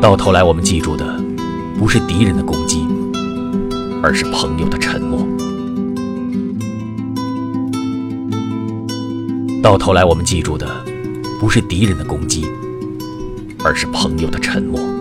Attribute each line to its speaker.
Speaker 1: 到头来我们记住的不是敌人的攻击而是朋友的沉默。到头来我们记住的不是敌人的攻击而是朋友的沉默。